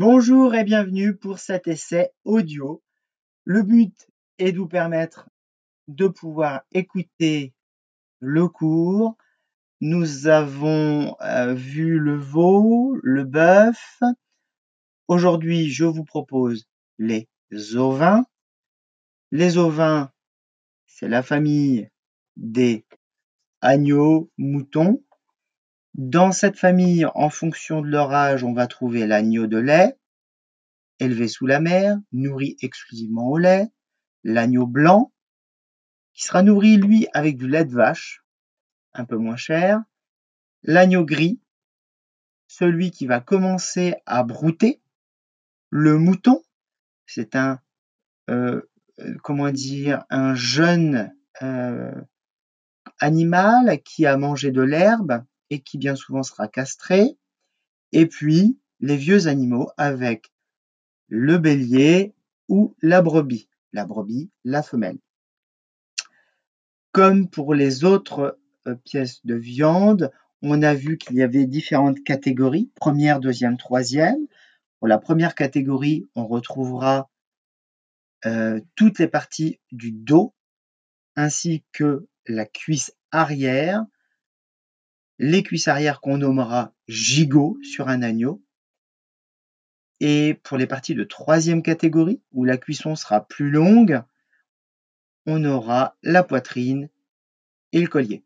Bonjour et bienvenue pour cet essai audio. Le but est de vous permettre de pouvoir écouter le cours. Nous avons euh, vu le veau, le bœuf. Aujourd'hui, je vous propose les ovins. Les ovins, c'est la famille des agneaux, moutons. Dans cette famille, en fonction de leur âge, on va trouver l'agneau de lait, élevé sous la mer, nourri exclusivement au lait, l'agneau blanc, qui sera nourri, lui, avec du lait de vache, un peu moins cher, l'agneau gris, celui qui va commencer à brouter, le mouton, c'est un, euh, comment dire, un jeune euh, animal qui a mangé de l'herbe, et qui bien souvent sera castré, et puis les vieux animaux avec le bélier ou la brebis, la brebis, la femelle. Comme pour les autres euh, pièces de viande, on a vu qu'il y avait différentes catégories, première, deuxième, troisième. Pour la première catégorie, on retrouvera euh, toutes les parties du dos, ainsi que la cuisse arrière, les cuisses arrière qu'on nommera gigot sur un agneau. Et pour les parties de troisième catégorie, où la cuisson sera plus longue, on aura la poitrine et le collier.